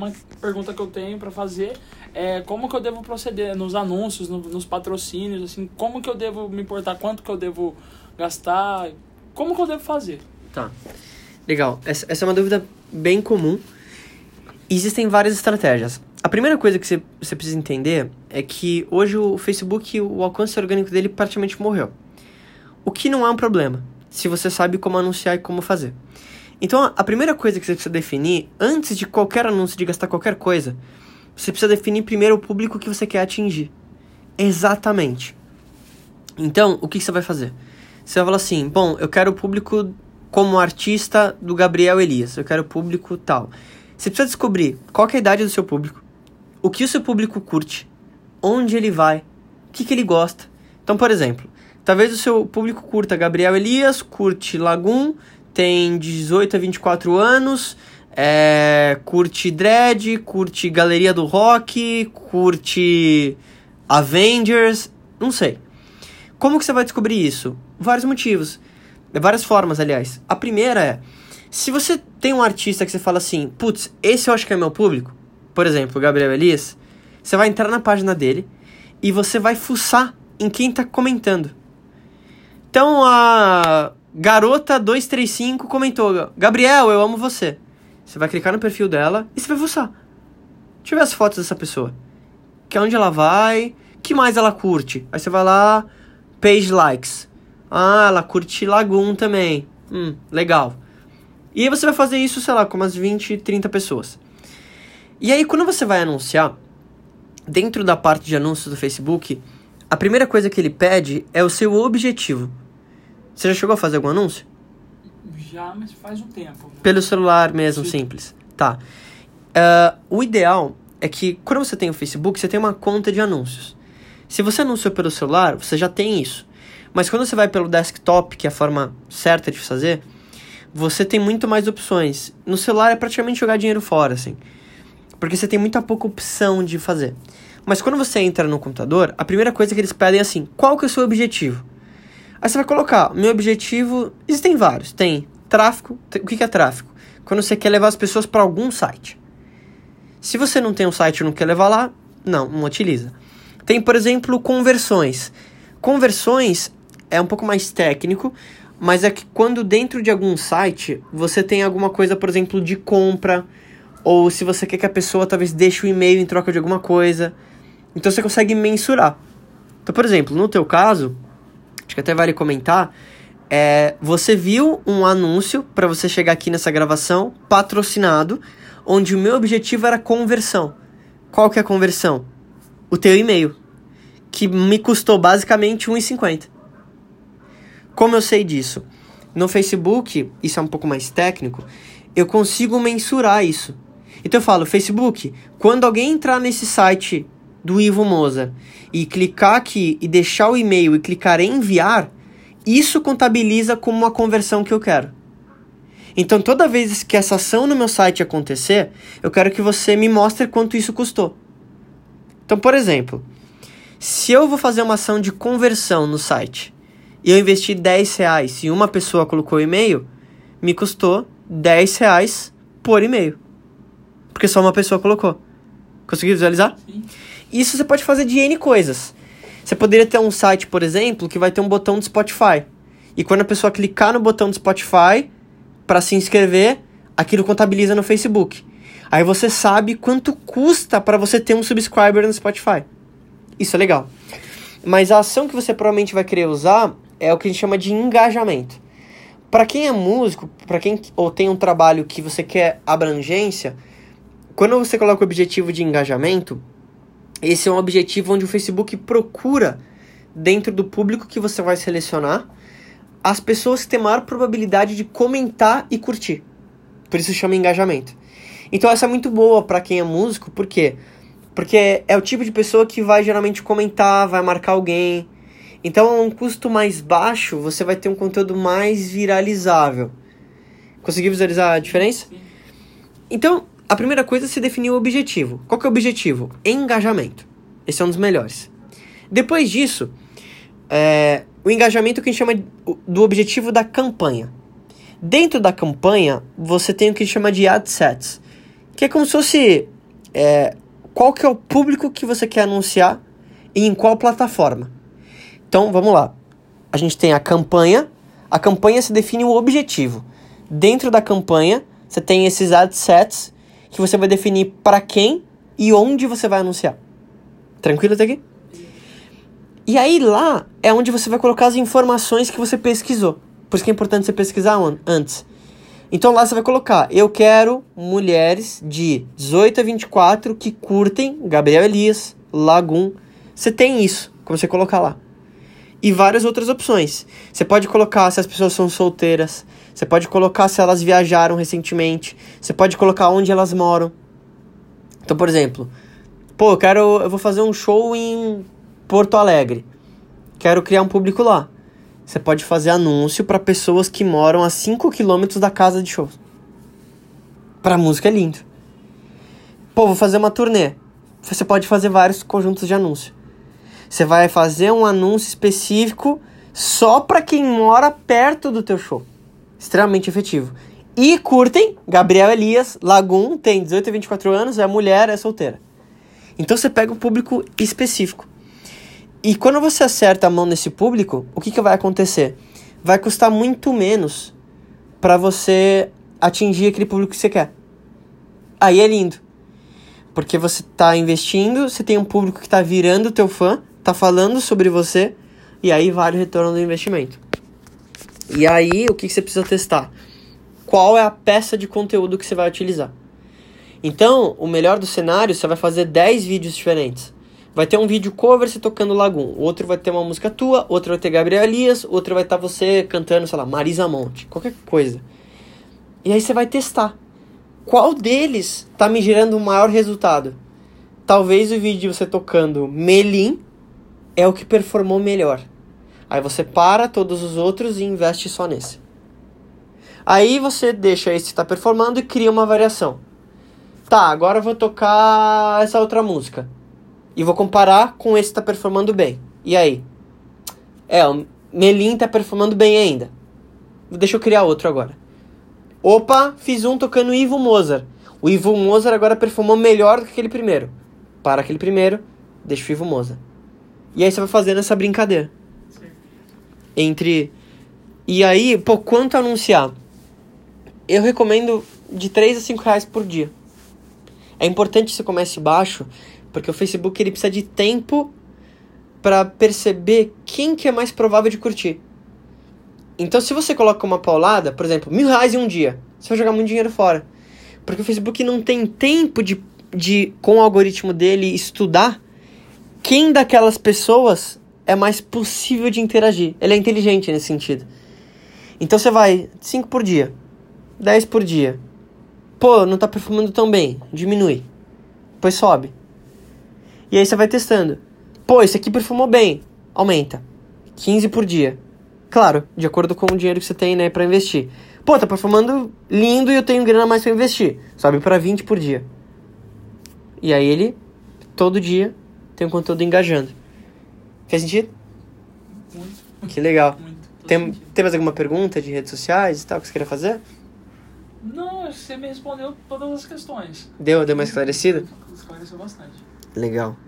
uma pergunta que eu tenho para fazer é como que eu devo proceder nos anúncios, no, nos patrocínios, assim, como que eu devo me importar, quanto que eu devo gastar, como que eu devo fazer? Tá. Legal. Essa, essa é uma dúvida bem comum. Existem várias estratégias. A primeira coisa que você, você precisa entender é que hoje o Facebook, o alcance orgânico dele praticamente morreu. O que não é um problema, se você sabe como anunciar e como fazer. Então, a primeira coisa que você precisa definir, antes de qualquer anúncio, de gastar qualquer coisa, você precisa definir primeiro o público que você quer atingir. Exatamente. Então, o que você vai fazer? Você vai falar assim: bom, eu quero o público como artista do Gabriel Elias, eu quero o público tal. Você precisa descobrir qual é a idade do seu público, o que o seu público curte, onde ele vai, o que, que ele gosta. Então, por exemplo, talvez o seu público curta Gabriel Elias, curte Lagoon, tem 18 a 24 anos, é, curte Dread, curte Galeria do Rock, curte Avengers, não sei. Como que você vai descobrir isso? Vários motivos. Várias formas, aliás. A primeira é, se você tem um artista que você fala assim, putz, esse eu acho que é meu público, por exemplo, o Gabriel Elias, você vai entrar na página dele e você vai fuçar em quem tá comentando. Então a garota 235 comentou: Gabriel, eu amo você. Você vai clicar no perfil dela e você vai fuçar. Deixa eu ver as fotos dessa pessoa. Que é onde ela vai, que mais ela curte. Aí você vai lá, page likes. Ah, ela curte Lagoon também. Hum, legal. E aí você vai fazer isso, sei lá, com umas 20, 30 pessoas. E aí quando você vai anunciar, dentro da parte de anúncios do Facebook, a primeira coisa que ele pede é o seu objetivo. Você já chegou a fazer algum anúncio? Já, mas faz um tempo. Pelo celular mesmo, Sim. simples. Tá. Uh, o ideal é que quando você tem o Facebook, você tem uma conta de anúncios. Se você anunciou pelo celular, você já tem isso. Mas quando você vai pelo desktop, que é a forma certa de fazer, você tem muito mais opções. No celular é praticamente jogar dinheiro fora, assim. Porque você tem muita pouca opção de fazer. Mas quando você entra no computador, a primeira coisa que eles pedem é assim: qual que é o seu objetivo? Aí você vai colocar, meu objetivo. Existem vários. Tem tráfego. O que é tráfego? Quando você quer levar as pessoas para algum site. Se você não tem um site e não quer levar lá, não, não utiliza. Tem, por exemplo, conversões. Conversões é um pouco mais técnico, mas é que quando dentro de algum site você tem alguma coisa, por exemplo, de compra, ou se você quer que a pessoa talvez deixe o um e-mail em troca de alguma coisa, então você consegue mensurar. Então, por exemplo, no teu caso, acho que até vale comentar, é, você viu um anúncio para você chegar aqui nessa gravação patrocinado, onde o meu objetivo era conversão. Qual que é a conversão? O teu e-mail, que me custou basicamente R$1,50. Como eu sei disso? No Facebook, isso é um pouco mais técnico, eu consigo mensurar isso. Então eu falo, Facebook, quando alguém entrar nesse site do Ivo Moza e clicar aqui e deixar o e-mail e clicar em enviar, isso contabiliza como uma conversão que eu quero. Então toda vez que essa ação no meu site acontecer, eu quero que você me mostre quanto isso custou. Então, por exemplo, se eu vou fazer uma ação de conversão no site e eu investi 10 reais e uma pessoa colocou e-mail, me custou 10 reais por e-mail. Porque só uma pessoa colocou. Conseguiu visualizar? Sim. Isso você pode fazer de N coisas. Você poderia ter um site, por exemplo, que vai ter um botão do Spotify. E quando a pessoa clicar no botão do Spotify para se inscrever, aquilo contabiliza no Facebook. Aí você sabe quanto custa para você ter um subscriber no Spotify. Isso é legal. Mas a ação que você provavelmente vai querer usar é o que a gente chama de engajamento. Para quem é músico, para quem ou tem um trabalho que você quer abrangência, quando você coloca o objetivo de engajamento, esse é um objetivo onde o Facebook procura dentro do público que você vai selecionar as pessoas que têm maior probabilidade de comentar e curtir. Por isso chama engajamento. Então essa é muito boa para quem é músico, por quê? Porque é o tipo de pessoa que vai geralmente comentar, vai marcar alguém, então, a um custo mais baixo, você vai ter um conteúdo mais viralizável. Conseguiu visualizar a diferença? Então, a primeira coisa é se definir o objetivo. Qual que é o objetivo? Engajamento. Esse é um dos melhores. Depois disso, é, o engajamento que a gente chama do objetivo da campanha. Dentro da campanha, você tem o que a gente chama de ad sets, Que é como se fosse é, qual que é o público que você quer anunciar e em qual plataforma. Então, vamos lá. A gente tem a campanha. A campanha se define o objetivo. Dentro da campanha, você tem esses ad sets que você vai definir para quem e onde você vai anunciar. Tranquilo até aqui? E aí lá é onde você vai colocar as informações que você pesquisou. Por isso que é importante você pesquisar antes. Então lá você vai colocar: eu quero mulheres de 18 a 24 que curtem Gabriel Elias, Lagum. Você tem isso, como você colocar lá. E várias outras opções. Você pode colocar se as pessoas são solteiras. Você pode colocar se elas viajaram recentemente. Você pode colocar onde elas moram. Então, por exemplo, pô, eu quero, eu vou fazer um show em Porto Alegre. Quero criar um público lá. Você pode fazer anúncio para pessoas que moram a 5 km da casa de show. Pra música é lindo. Pô, vou fazer uma turnê. Você pode fazer vários conjuntos de anúncio. Você vai fazer um anúncio específico só para quem mora perto do teu show. Extremamente efetivo. E curtem, Gabriel Elias, Lagum, tem 18 a 24 anos, é mulher, é solteira. Então você pega um público específico. E quando você acerta a mão nesse público, o que, que vai acontecer? Vai custar muito menos para você atingir aquele público que você quer. Aí é lindo. Porque você está investindo, você tem um público que está virando teu fã, está falando sobre você, e aí vale o retorno do investimento. E aí, o que, que você precisa testar? Qual é a peça de conteúdo que você vai utilizar? Então, o melhor do cenário, você vai fazer 10 vídeos diferentes. Vai ter um vídeo cover você tocando Lagoon, outro vai ter uma música tua, outro vai ter Gabriel Elias, outro vai estar tá você cantando, sei lá, Marisa Monte, qualquer coisa. E aí você vai testar. Qual deles tá me gerando o maior resultado? Talvez o vídeo de você tocando Melim é o que performou melhor. Aí você para todos os outros e investe só nesse. Aí você deixa esse que está performando e cria uma variação. Tá, agora eu vou tocar essa outra música e vou comparar com esse que tá performando bem. E aí? É, o Melim tá performando bem ainda. Deixa eu criar outro agora. Opa, fiz um tocando Ivo Mozart. O Ivo Mozart agora performou melhor do que aquele primeiro. Para aquele primeiro, deixa o Ivo Mozart. E aí você vai fazendo essa brincadeira. Sim. Entre. E aí, pô, quanto anunciar? Eu recomendo de 3 a 5 reais por dia. É importante que você comece baixo, porque o Facebook ele precisa de tempo para perceber quem que é mais provável de curtir. Então, se você coloca uma paulada, por exemplo, mil reais em um dia, você vai jogar muito dinheiro fora. Porque o Facebook não tem tempo de, de com o algoritmo dele, estudar quem daquelas pessoas é mais possível de interagir. Ele é inteligente nesse sentido. Então você vai 5 por dia, 10 por dia. Pô, não tá performando tão bem, diminui. Depois sobe. E aí você vai testando. Pô, esse aqui perfumou bem. Aumenta. 15 por dia. Claro, de acordo com o dinheiro que você tem, né, para investir. Pô, tá perfumando lindo e eu tenho grana mais para investir. Sobe para 20 por dia. E aí ele, todo dia, tem um conteúdo engajando. Faz sentido? Muito. Que legal. Muito. Tem, tem mais alguma pergunta de redes sociais e tal que você queria fazer? Não, você me respondeu todas as questões. Deu, deu mais esclarecida? Esclareceu bastante. Legal.